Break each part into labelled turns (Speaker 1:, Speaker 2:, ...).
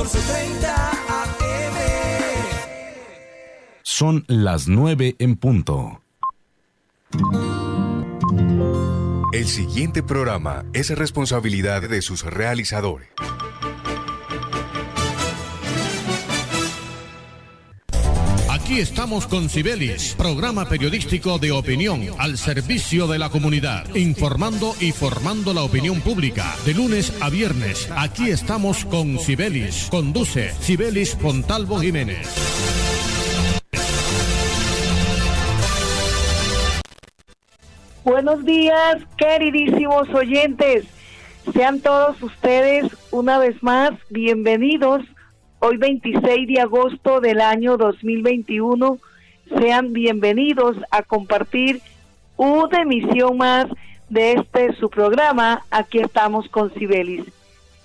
Speaker 1: 1430 AM.
Speaker 2: Son las 9 en punto.
Speaker 3: El siguiente programa es responsabilidad de sus realizadores.
Speaker 4: Aquí estamos con Cibelis, programa periodístico de opinión al servicio de la comunidad, informando y formando la opinión pública. De lunes a viernes, aquí estamos con Cibelis. Conduce Cibelis Pontalvo Jiménez.
Speaker 5: Buenos días, queridísimos oyentes. Sean todos ustedes una vez más bienvenidos. Hoy 26 de agosto del año 2021. Sean bienvenidos a compartir una emisión más de este su programa. Aquí estamos con Cibelis.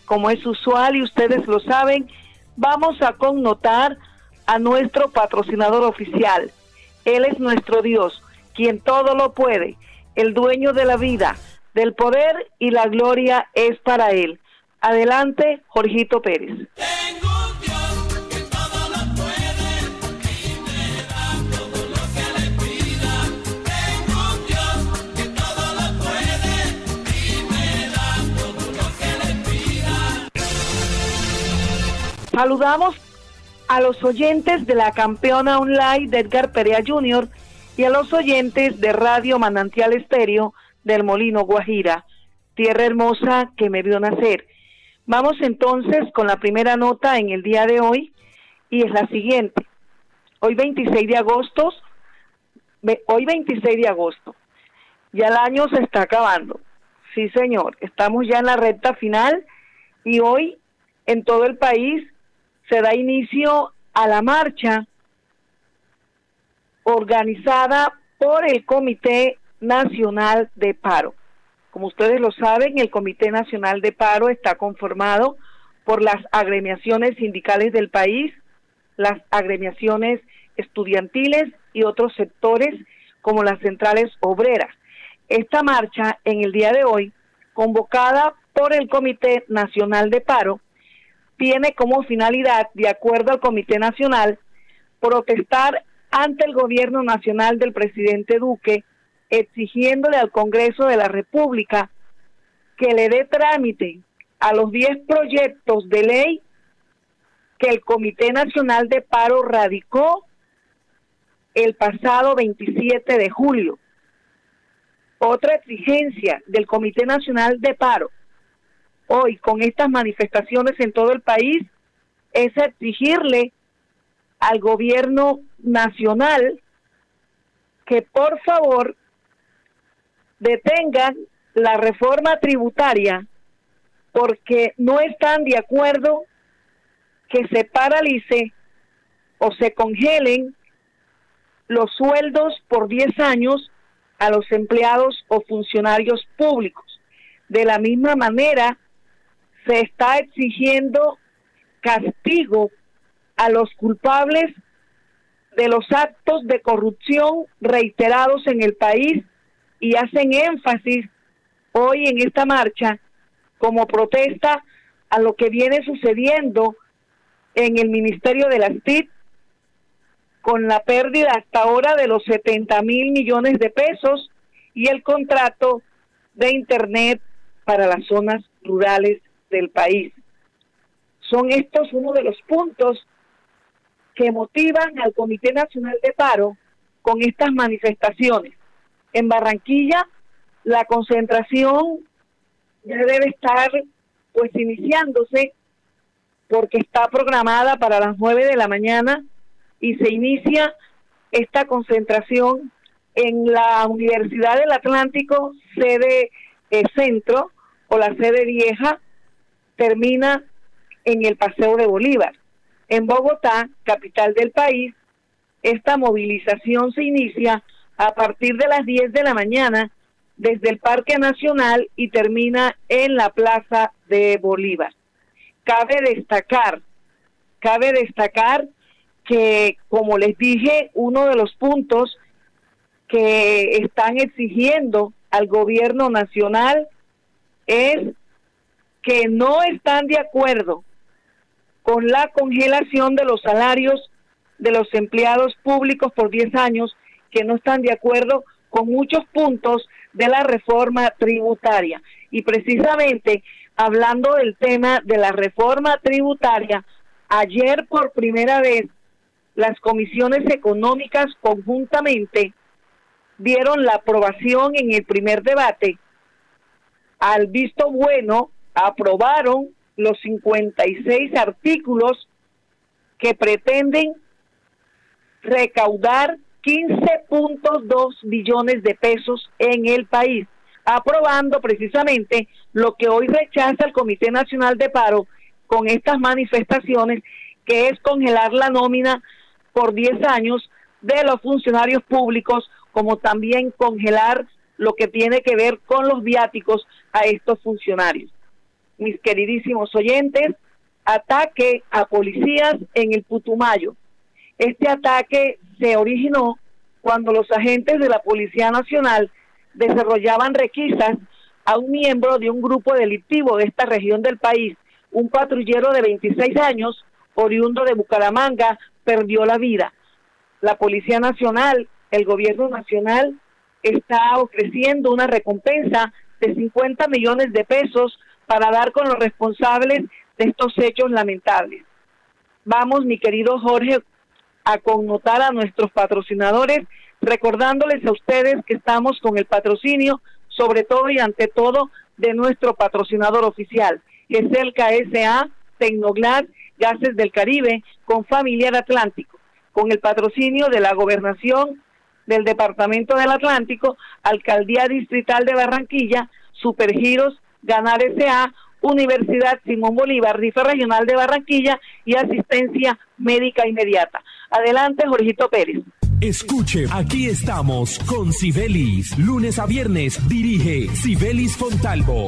Speaker 5: Como es usual y ustedes lo saben, vamos a connotar a nuestro patrocinador oficial. Él es nuestro Dios, quien todo lo puede el dueño de la vida, del poder y la gloria es para él. Adelante, Jorgito Pérez. Saludamos a los oyentes de la campeona online de Edgar Perea Jr., y a los oyentes de Radio Manantial Estéreo del Molino Guajira, tierra hermosa que me vio nacer. Vamos entonces con la primera nota en el día de hoy y es la siguiente. Hoy 26 de agosto, hoy 26 de agosto, ya el año se está acabando. Sí, señor, estamos ya en la recta final y hoy en todo el país se da inicio a la marcha organizada por el Comité Nacional de Paro. Como ustedes lo saben, el Comité Nacional de Paro está conformado por las agremiaciones sindicales del país, las agremiaciones estudiantiles y otros sectores como las centrales obreras. Esta marcha en el día de hoy, convocada por el Comité Nacional de Paro, tiene como finalidad, de acuerdo al Comité Nacional, protestar ante el gobierno nacional del presidente Duque, exigiéndole al Congreso de la República que le dé trámite a los 10 proyectos de ley que el Comité Nacional de Paro radicó el pasado 27 de julio. Otra exigencia del Comité Nacional de Paro hoy con estas manifestaciones en todo el país es exigirle al gobierno nacional que por favor detengan la reforma tributaria porque no están de acuerdo que se paralice o se congelen los sueldos por 10 años a los empleados o funcionarios públicos. De la misma manera, se está exigiendo castigo a los culpables de los actos de corrupción reiterados en el país y hacen énfasis hoy en esta marcha como protesta a lo que viene sucediendo en el Ministerio de las TIC con la pérdida hasta ahora de los 70 mil millones de pesos y el contrato de Internet para las zonas rurales del país. Son estos uno de los puntos que motivan al Comité Nacional de Paro con estas manifestaciones. En Barranquilla, la concentración ya debe estar pues iniciándose porque está programada para las 9 de la mañana y se inicia esta concentración en la Universidad del Atlántico, sede eh, centro o la sede vieja, termina en el Paseo de Bolívar. En Bogotá, capital del país, esta movilización se inicia a partir de las 10 de la mañana desde el Parque Nacional y termina en la Plaza de Bolívar. Cabe destacar, cabe destacar que, como les dije, uno de los puntos que están exigiendo al gobierno nacional es que no están de acuerdo con la congelación de los salarios de los empleados públicos por 10 años que no están de acuerdo con muchos puntos de la reforma tributaria. Y precisamente hablando del tema de la reforma tributaria, ayer por primera vez las comisiones económicas conjuntamente dieron la aprobación en el primer debate. Al visto bueno, aprobaron los 56 artículos que pretenden recaudar 15.2 billones de pesos en el país, aprobando precisamente lo que hoy rechaza el Comité Nacional de Paro con estas manifestaciones, que es congelar la nómina por 10 años de los funcionarios públicos, como también congelar lo que tiene que ver con los viáticos a estos funcionarios. Mis queridísimos oyentes, ataque a policías en el Putumayo. Este ataque se originó cuando los agentes de la Policía Nacional desarrollaban requisas a un miembro de un grupo delictivo de esta región del país, un patrullero de 26 años, oriundo de Bucaramanga, perdió la vida. La Policía Nacional, el Gobierno Nacional, está ofreciendo una recompensa de 50 millones de pesos para dar con los responsables de estos hechos lamentables. Vamos, mi querido Jorge, a connotar a nuestros patrocinadores, recordándoles a ustedes que estamos con el patrocinio, sobre todo y ante todo, de nuestro patrocinador oficial, que es el KSA Tecnoglas Gases del Caribe con Familiar Atlántico, con el patrocinio de la Gobernación del Departamento del Atlántico, Alcaldía Distrital de Barranquilla, Supergiros, Ganar S.A., Universidad Simón Bolívar, RIFA Regional de Barranquilla y Asistencia Médica Inmediata. Adelante, Jorgito Pérez.
Speaker 6: Escuche, aquí estamos con Sibelis. Lunes a viernes dirige Sibelis Fontalvo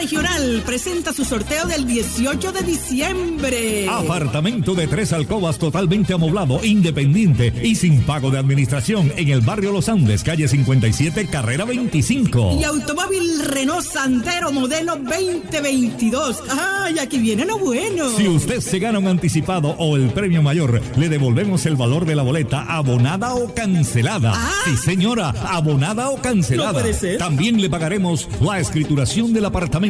Speaker 7: Regional presenta su sorteo del 18 de diciembre.
Speaker 8: Apartamento de tres alcobas totalmente amoblado, independiente y sin pago de administración en el barrio Los Andes, calle 57, carrera 25.
Speaker 7: Y automóvil Renault Sandero modelo 2022. ¡Ay, aquí viene lo bueno!
Speaker 8: Si usted se gana un anticipado o el premio mayor, le devolvemos el valor de la boleta abonada o cancelada. Sí, señora, abonada o cancelada.
Speaker 7: No puede ser.
Speaker 8: También le pagaremos la escrituración del apartamento,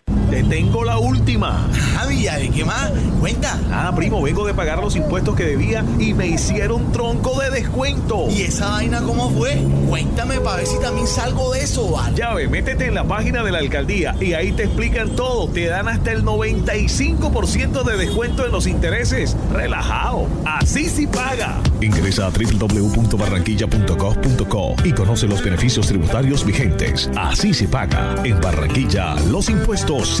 Speaker 9: Te tengo la última.
Speaker 10: Javi, ¿de qué más? Cuenta.
Speaker 9: Ah, primo, vengo de pagar los impuestos que debía y me hicieron tronco de descuento.
Speaker 10: ¿Y esa vaina cómo fue? Cuéntame para ver si también salgo de eso, ¿vale?
Speaker 9: Ya ve, métete en la página de la alcaldía y ahí te explican todo. Te dan hasta el 95% de descuento en los intereses. Relajado. Así sí paga.
Speaker 11: Ingresa a www.barranquilla.gov.co y conoce los beneficios tributarios vigentes. Así se paga. En Barranquilla, los impuestos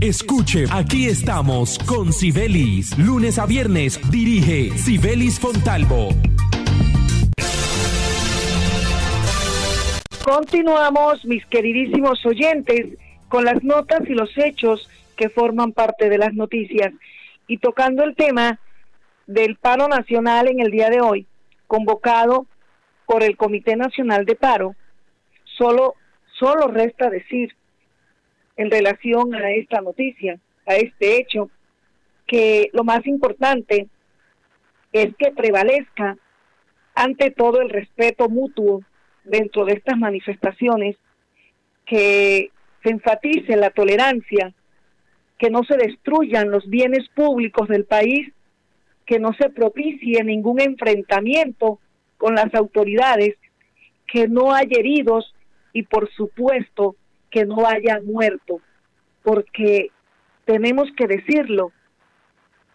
Speaker 6: Escuche, aquí estamos con Sibelis. Lunes a viernes dirige Sibelis Fontalvo.
Speaker 5: Continuamos, mis queridísimos oyentes, con las notas y los hechos que forman parte de las noticias y tocando el tema del paro nacional en el día de hoy, convocado por el Comité Nacional de Paro, solo, solo resta decir en relación a esta noticia, a este hecho, que lo más importante es que prevalezca ante todo el respeto mutuo dentro de estas manifestaciones, que se enfatice la tolerancia, que no se destruyan los bienes públicos del país, que no se propicie ningún enfrentamiento con las autoridades, que no haya heridos y por supuesto que no haya muerto, porque tenemos que decirlo,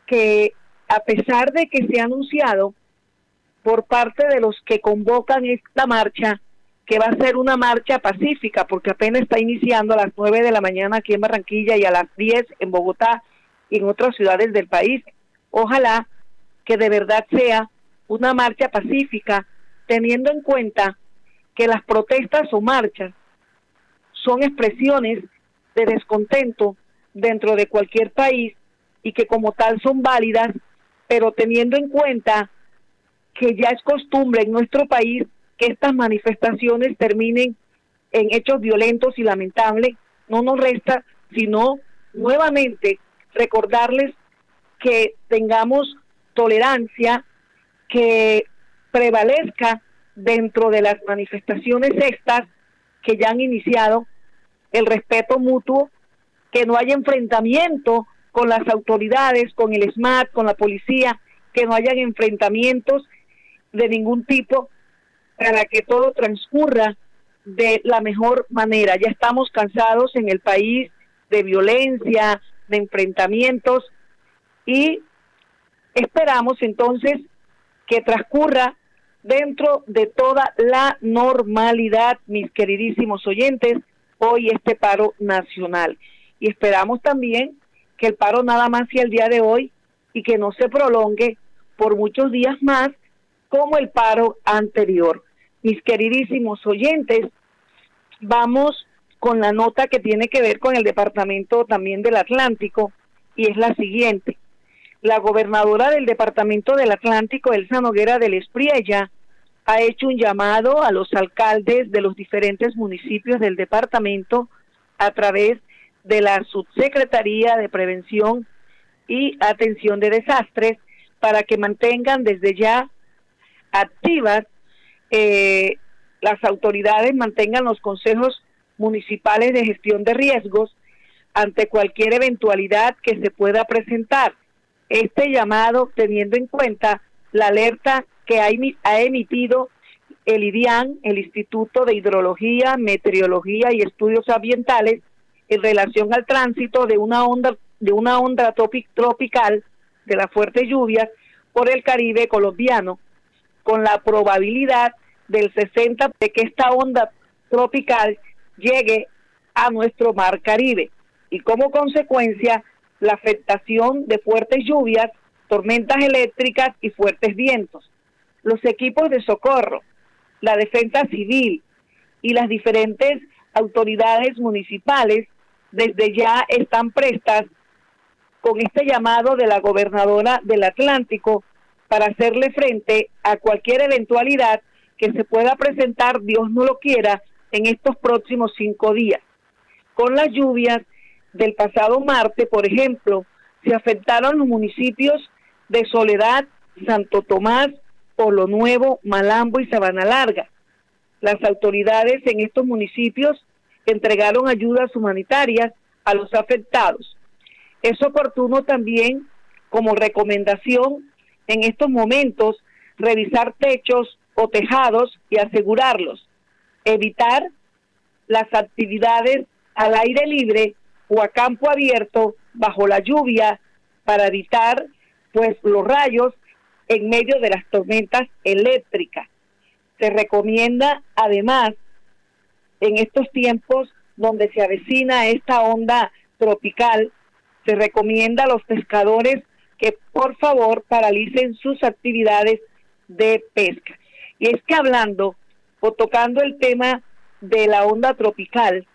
Speaker 5: que a pesar de que se ha anunciado por parte de los que convocan esta marcha, que va a ser una marcha pacífica, porque apenas está iniciando a las 9 de la mañana aquí en Barranquilla y a las 10 en Bogotá y en otras ciudades del país. Ojalá que de verdad sea una marcha pacífica, teniendo en cuenta que las protestas o marchas son expresiones de descontento dentro de cualquier país y que como tal son válidas, pero teniendo en cuenta que ya es costumbre en nuestro país que estas manifestaciones terminen en hechos violentos y lamentables, no nos resta sino nuevamente recordarles que tengamos tolerancia, que prevalezca dentro de las manifestaciones estas que ya han iniciado el respeto mutuo, que no haya enfrentamiento con las autoridades, con el SMAT, con la policía, que no hayan enfrentamientos de ningún tipo para que todo transcurra de la mejor manera. Ya estamos cansados en el país de violencia, de enfrentamientos y esperamos entonces que transcurra dentro de toda la normalidad, mis queridísimos oyentes, hoy este paro nacional. Y esperamos también que el paro nada más sea el día de hoy y que no se prolongue por muchos días más como el paro anterior. Mis queridísimos oyentes, vamos con la nota que tiene que ver con el departamento también del Atlántico y es la siguiente. La gobernadora del departamento del Atlántico, Elsa Noguera del Espriella, ha hecho un llamado a los alcaldes de los diferentes municipios del departamento a través de la Subsecretaría de Prevención y Atención de Desastres para que mantengan desde ya activas eh, las autoridades, mantengan los consejos municipales de gestión de riesgos ante cualquier eventualidad que se pueda presentar. Este llamado teniendo en cuenta la alerta que ha emitido el IDIAN, el Instituto de Hidrología, Meteorología y Estudios Ambientales, en relación al tránsito de una onda de una onda tropical de las fuertes lluvias por el Caribe colombiano, con la probabilidad del 60 de que esta onda tropical llegue a nuestro mar Caribe y como consecuencia la afectación de fuertes lluvias, tormentas eléctricas y fuertes vientos. Los equipos de socorro, la defensa civil y las diferentes autoridades municipales desde ya están prestas con este llamado de la gobernadora del Atlántico para hacerle frente a cualquier eventualidad que se pueda presentar, Dios no lo quiera, en estos próximos cinco días. Con las lluvias del pasado martes, por ejemplo, se afectaron los municipios de Soledad, Santo Tomás, Polo Nuevo, Malambo y Sabana Larga. Las autoridades en estos municipios entregaron ayudas humanitarias a los afectados. Es oportuno también, como recomendación, en estos momentos, revisar techos o tejados y asegurarlos. Evitar las actividades al aire libre o a campo abierto bajo la lluvia para evitar pues los rayos en medio de las tormentas eléctricas. Se recomienda además en estos tiempos donde se avecina esta onda tropical, se recomienda a los pescadores que por favor paralicen sus actividades de pesca. Y es que hablando o tocando el tema de la onda tropical,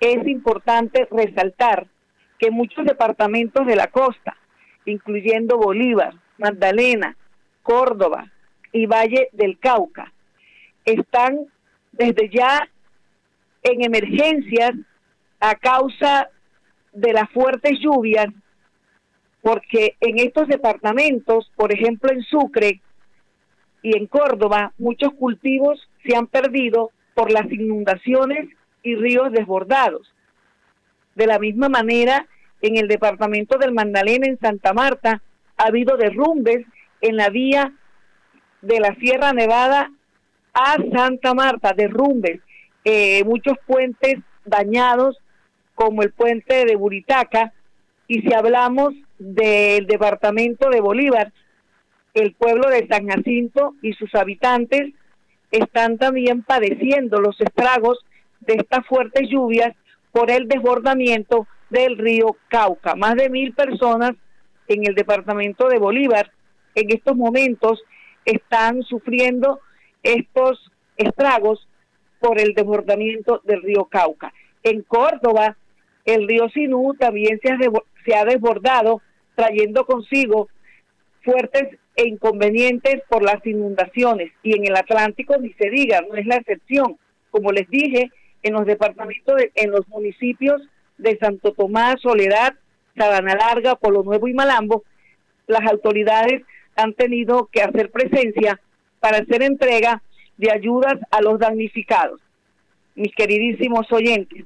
Speaker 5: es importante resaltar que muchos departamentos de la costa, incluyendo Bolívar, Magdalena, Córdoba y Valle del Cauca, están desde ya en emergencias a causa de las fuertes lluvias, porque en estos departamentos, por ejemplo en Sucre y en Córdoba, muchos cultivos se han perdido por las inundaciones y ríos desbordados. De la misma manera, en el departamento del Magdalena, en Santa Marta, ha habido derrumbes en la vía de la Sierra Nevada a Santa Marta, derrumbes, eh, muchos puentes dañados, como el puente de Buritaca, y si hablamos del departamento de Bolívar, el pueblo de San Jacinto y sus habitantes están también padeciendo los estragos de estas fuertes lluvias por el desbordamiento del río Cauca. Más de mil personas en el departamento de Bolívar en estos momentos están sufriendo estos estragos por el desbordamiento del río Cauca. En Córdoba, el río Sinú también se ha, desbordado, trayendo consigo fuertes e inconvenientes por las inundaciones. Y en el Atlántico ni se diga, no es la excepción. Como les dije, en los departamentos, en los municipios de Santo Tomás, Soledad, Sabana Larga, Polo Nuevo y Malambo, las autoridades han tenido que hacer presencia para hacer entrega de ayudas a los damnificados. Mis queridísimos oyentes,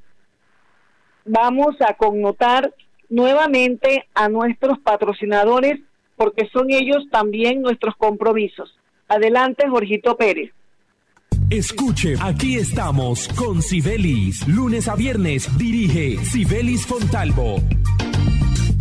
Speaker 5: vamos a connotar nuevamente a nuestros patrocinadores porque son ellos también nuestros compromisos. Adelante, Jorgito Pérez.
Speaker 6: Escuche, aquí estamos con Sibelis. Lunes a viernes dirige Sibelis Fontalvo.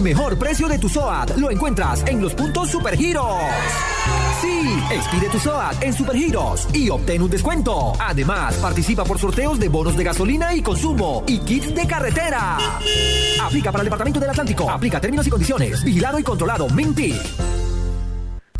Speaker 12: El mejor precio de tu SOAT lo encuentras en los puntos Supergiros. Sí, expide tu SOAT en Supergiros y obtén un descuento. Además, participa por sorteos de bonos de gasolina y consumo y kits de carretera. Aplica para el Departamento del Atlántico. Aplica términos y condiciones. Vigilado y controlado. Minty.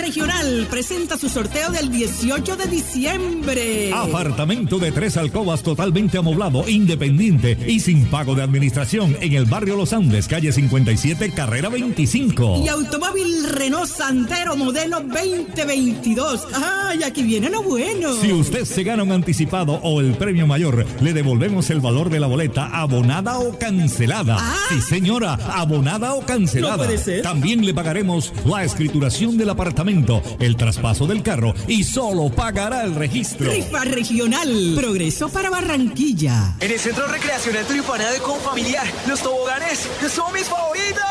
Speaker 7: Regional presenta su sorteo del 18 de diciembre.
Speaker 8: Apartamento de tres alcobas totalmente amoblado, independiente y sin pago de administración en el barrio Los Andes, calle 57, carrera 25.
Speaker 7: Y automóvil Renault Santero modelo 2022. ¡Ay, aquí viene lo bueno!
Speaker 8: Si usted se gana un anticipado o el premio mayor, le devolvemos el valor de la boleta abonada o cancelada. Sí, señora, abonada o cancelada.
Speaker 7: No puede ser.
Speaker 8: También le pagaremos la escrituración del apartamento, el traspaso del carro y solo pagará el registro.
Speaker 7: Rifa regional. Progreso para Barranquilla.
Speaker 12: En el Centro Recreacional Turipana de Confamiliar, los toboganes son mis favoritos.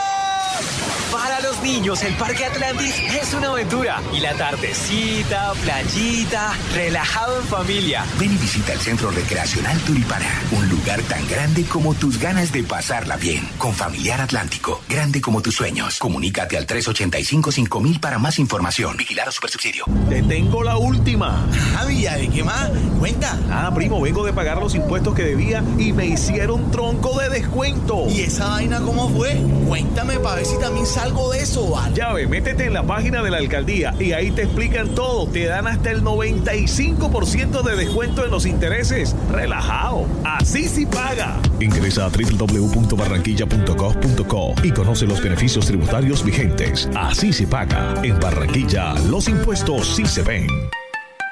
Speaker 12: Para los niños, el Parque Atlantis es una aventura. Y la tardecita, playita, relajado en familia.
Speaker 13: Ven y visita el Centro Recreacional Turipana, un lugar tan grande como tus ganas de pasarla bien. Con Familiar Atlántico, grande como tus sueños. Comunícate al 385-5000 para más información. Vigilado Supersubsidio.
Speaker 9: Te tengo la última.
Speaker 10: Ah, Villa, ¿de qué más? Cuenta.
Speaker 9: Ah, primo, vengo de pagar los impuestos que debía y me hicieron tronco de descuento.
Speaker 10: ¿Y esa vaina cómo fue? Cuéntame para ver si también salgo de eso, ¿vale?
Speaker 9: Ya ve, métete en la página de la alcaldía y ahí te explican todo. Te dan hasta el 95% de descuento en los intereses. Relajado. Así sí paga.
Speaker 11: Ingresa a www.barranquilla.gov.co y conoce los beneficios tributarios vigentes. Así se paga. En Barranquilla, los impuestos sí se ven.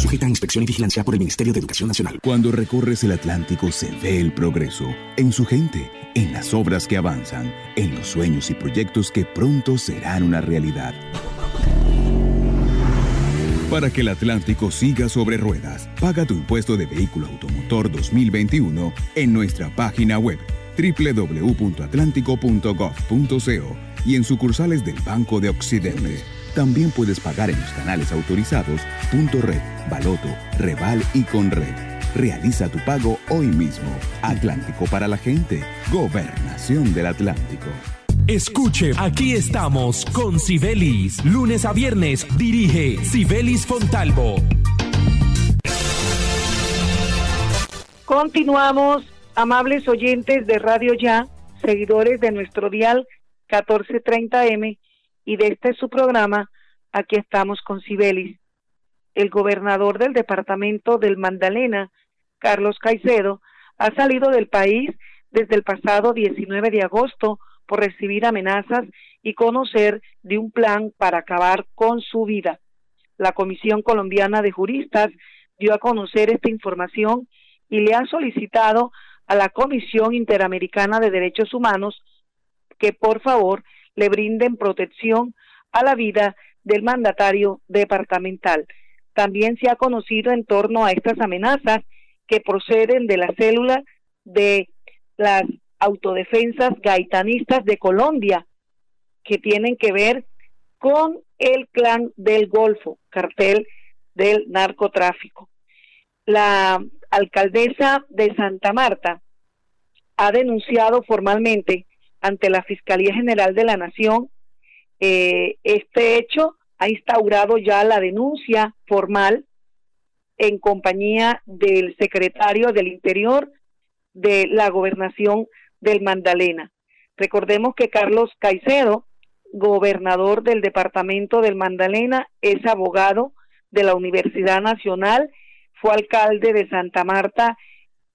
Speaker 14: Sujeta a inspección y vigilancia por el Ministerio de Educación Nacional.
Speaker 15: Cuando recorres el Atlántico se ve el progreso en su gente, en las obras que avanzan, en los sueños y proyectos que pronto serán una realidad. Para que el Atlántico siga sobre ruedas, paga tu impuesto de vehículo automotor 2021 en nuestra página web www.atlántico.gov.co y en sucursales del Banco de Occidente. También puedes pagar en los canales autorizados Punto Red, Baloto, Reval y Conred. Realiza tu pago hoy mismo. Atlántico para la gente. Gobernación del Atlántico.
Speaker 6: Escuche, aquí estamos con Sibelis. Lunes a viernes dirige Sibelis Fontalvo.
Speaker 5: Continuamos, amables oyentes de Radio Ya, seguidores de nuestro dial 1430M y de este su programa, aquí estamos con Sibelis. El gobernador del departamento del Magdalena, Carlos Caicedo, ha salido del país desde el pasado 19 de agosto por recibir amenazas y conocer de un plan para acabar con su vida. La Comisión Colombiana de Juristas dio a conocer esta información y le ha solicitado a la Comisión Interamericana de Derechos Humanos que por favor le brinden protección a la vida del mandatario departamental. También se ha conocido en torno a estas amenazas que proceden de la célula de las autodefensas gaitanistas de Colombia, que tienen que ver con el clan del Golfo, cartel del narcotráfico. La alcaldesa de Santa Marta ha denunciado formalmente ante la Fiscalía General de la Nación eh, este hecho, ha instaurado ya la denuncia formal en compañía del secretario del Interior de la Gobernación del Magdalena. Recordemos que Carlos Caicedo, gobernador del departamento del Magdalena, es abogado de la Universidad Nacional, fue alcalde de Santa Marta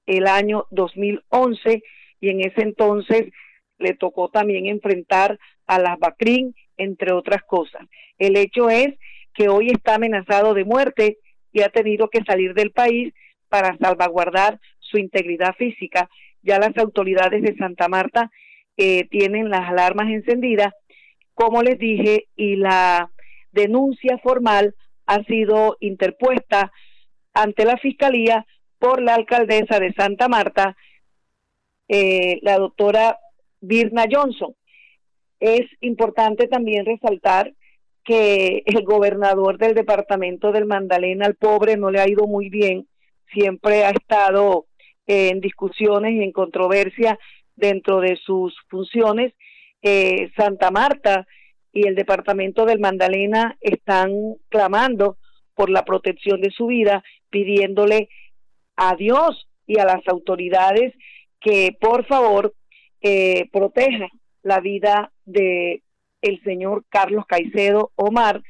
Speaker 5: el año 2011 y en ese entonces le tocó también enfrentar a las Bacrín, entre otras cosas. El hecho es que hoy está amenazado de muerte y ha tenido que salir del país para salvaguardar su integridad física ya las autoridades de Santa Marta eh, tienen las alarmas encendidas, como les dije, y la denuncia formal ha sido interpuesta ante la Fiscalía por la alcaldesa de Santa Marta, eh, la doctora Birna Johnson. Es importante también resaltar que el gobernador del departamento del Mandalena, al pobre, no le ha ido muy bien, siempre ha estado en discusiones y en controversia dentro de sus funciones. Eh, Santa Marta y el departamento del Magdalena están clamando por la protección de su vida, pidiéndole a Dios y a las autoridades que por favor proteja la vida de el señor Carlos Caicedo Omar,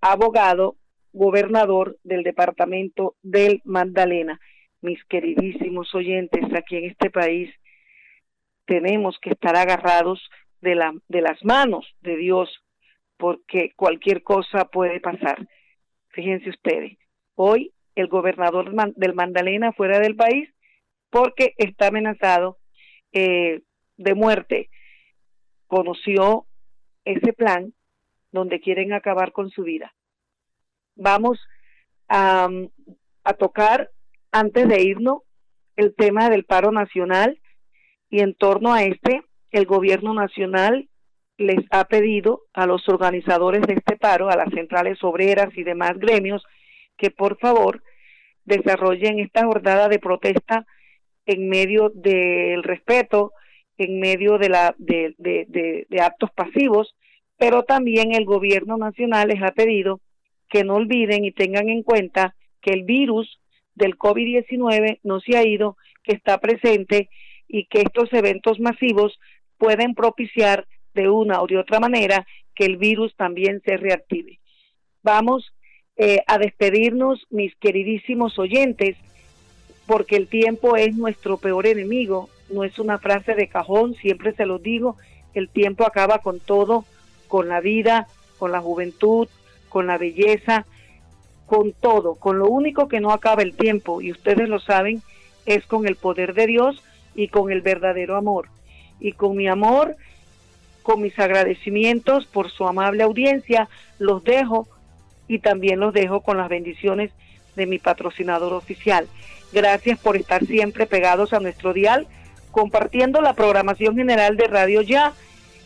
Speaker 5: abogado, gobernador del departamento del Magdalena mis queridísimos oyentes, aquí en este país tenemos que estar agarrados de, la, de las manos de Dios, porque cualquier cosa puede pasar. Fíjense ustedes, hoy el gobernador del Mandalena fuera del país porque está amenazado eh, de muerte. Conoció ese plan donde quieren acabar con su vida. Vamos a, a tocar antes de irnos, el tema del paro nacional y en torno a este, el gobierno nacional les ha pedido a los organizadores de este paro, a las centrales obreras y demás gremios, que por favor desarrollen esta jornada de protesta en medio del respeto, en medio de, la, de, de, de actos pasivos, pero también el gobierno nacional les ha pedido que no olviden y tengan en cuenta que el virus del COVID-19 no se ha ido, que está presente y que estos eventos masivos pueden propiciar de una o de otra manera que el virus también se reactive. Vamos eh, a despedirnos, mis queridísimos oyentes, porque el tiempo es nuestro peor enemigo, no es una frase de cajón, siempre se lo digo, el tiempo acaba con todo, con la vida, con la juventud, con la belleza, con todo, con lo único que no acaba el tiempo, y ustedes lo saben, es con el poder de Dios y con el verdadero amor. Y con mi amor, con mis agradecimientos por su amable audiencia, los dejo y también los dejo con las bendiciones de mi patrocinador oficial. Gracias por estar siempre pegados a nuestro dial, compartiendo la programación general de Radio Ya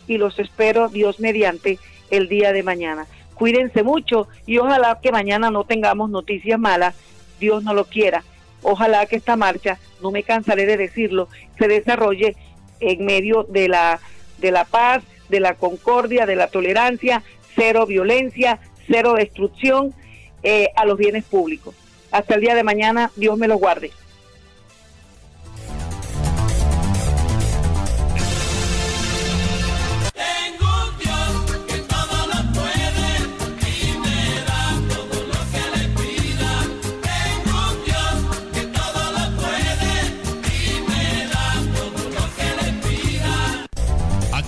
Speaker 5: y los espero, Dios mediante, el día de mañana. Cuídense mucho y ojalá que mañana no tengamos noticias malas, Dios no lo quiera. Ojalá que esta marcha, no me cansaré de decirlo, se desarrolle en medio de la, de la paz, de la concordia, de la tolerancia, cero violencia, cero destrucción eh, a los bienes públicos. Hasta el día de mañana, Dios me lo guarde.